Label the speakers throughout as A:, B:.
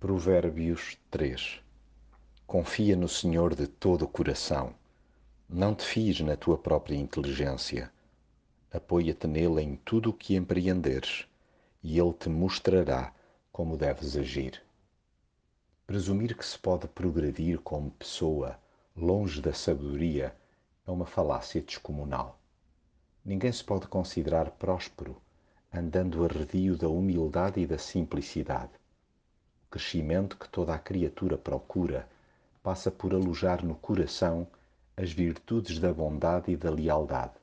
A: Provérbios 3 Confia no Senhor de todo o coração. Não te fies na tua própria inteligência. Apoia-te nele em tudo o que empreenderes, e ele te mostrará como deves agir. Presumir que se pode progredir como pessoa longe da sabedoria é uma falácia descomunal. Ninguém se pode considerar próspero andando arredio da humildade e da simplicidade crescimento que toda a criatura procura passa por alojar no coração as virtudes da bondade e da lealdade.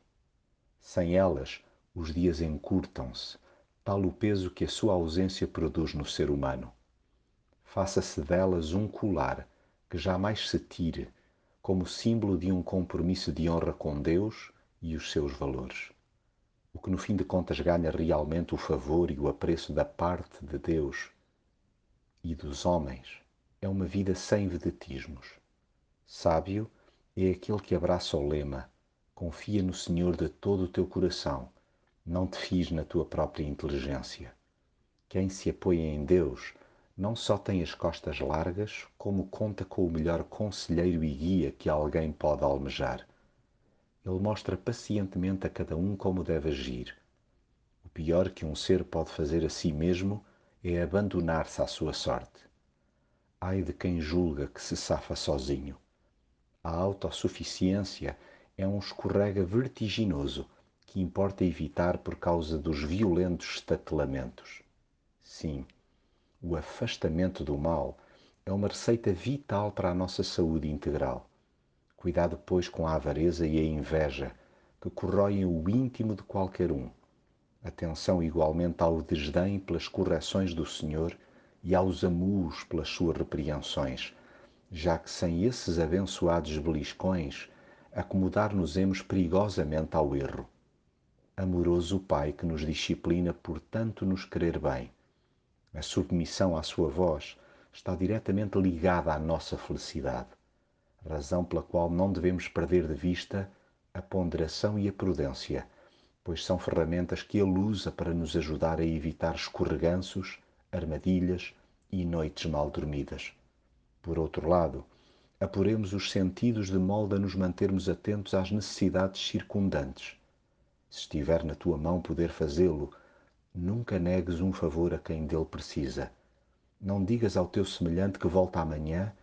A: Sem elas, os dias encurtam-se, tal o peso que a sua ausência produz no ser humano. Faça-se delas um colar que jamais se tire, como símbolo de um compromisso de honra com Deus e os seus valores. O que no fim de contas ganha realmente o favor e o apreço da parte de Deus e dos homens é uma vida sem vedetismos. Sábio é aquele que abraça o lema: confia no Senhor de todo o teu coração, não te fies na tua própria inteligência. Quem se apoia em Deus não só tem as costas largas, como conta com o melhor conselheiro e guia que alguém pode almejar. Ele mostra pacientemente a cada um como deve agir. O pior que um ser pode fazer a si mesmo é abandonar-se à sua sorte. Ai de quem julga que se safa sozinho. A autossuficiência é um escorrega vertiginoso que importa evitar por causa dos violentos estatelamentos. Sim, o afastamento do mal é uma receita vital para a nossa saúde integral. Cuidado, pois, com a avareza e a inveja que corroem o íntimo de qualquer um Atenção igualmente ao desdém pelas correções do Senhor e aos amuos pelas suas repreensões, já que sem esses abençoados beliscões acomodar-nos-emos perigosamente ao erro. Amoroso Pai que nos disciplina por tanto nos querer bem. A submissão à sua voz está diretamente ligada à nossa felicidade, razão pela qual não devemos perder de vista a ponderação e a prudência pois são ferramentas que ele usa para nos ajudar a evitar escorreganços, armadilhas e noites mal dormidas. Por outro lado, apuremos os sentidos de modo a nos mantermos atentos às necessidades circundantes. Se estiver na tua mão poder fazê-lo, nunca negues um favor a quem dele precisa. Não digas ao teu semelhante que volta amanhã,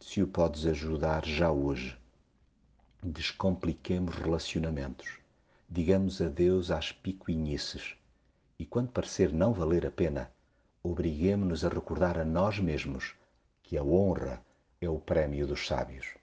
A: se o podes ajudar já hoje. Descompliquemos relacionamentos digamos adeus às picuinhices e, quando parecer não valer a pena, obriguemo-nos a recordar a nós mesmos que a honra é o prémio dos sábios.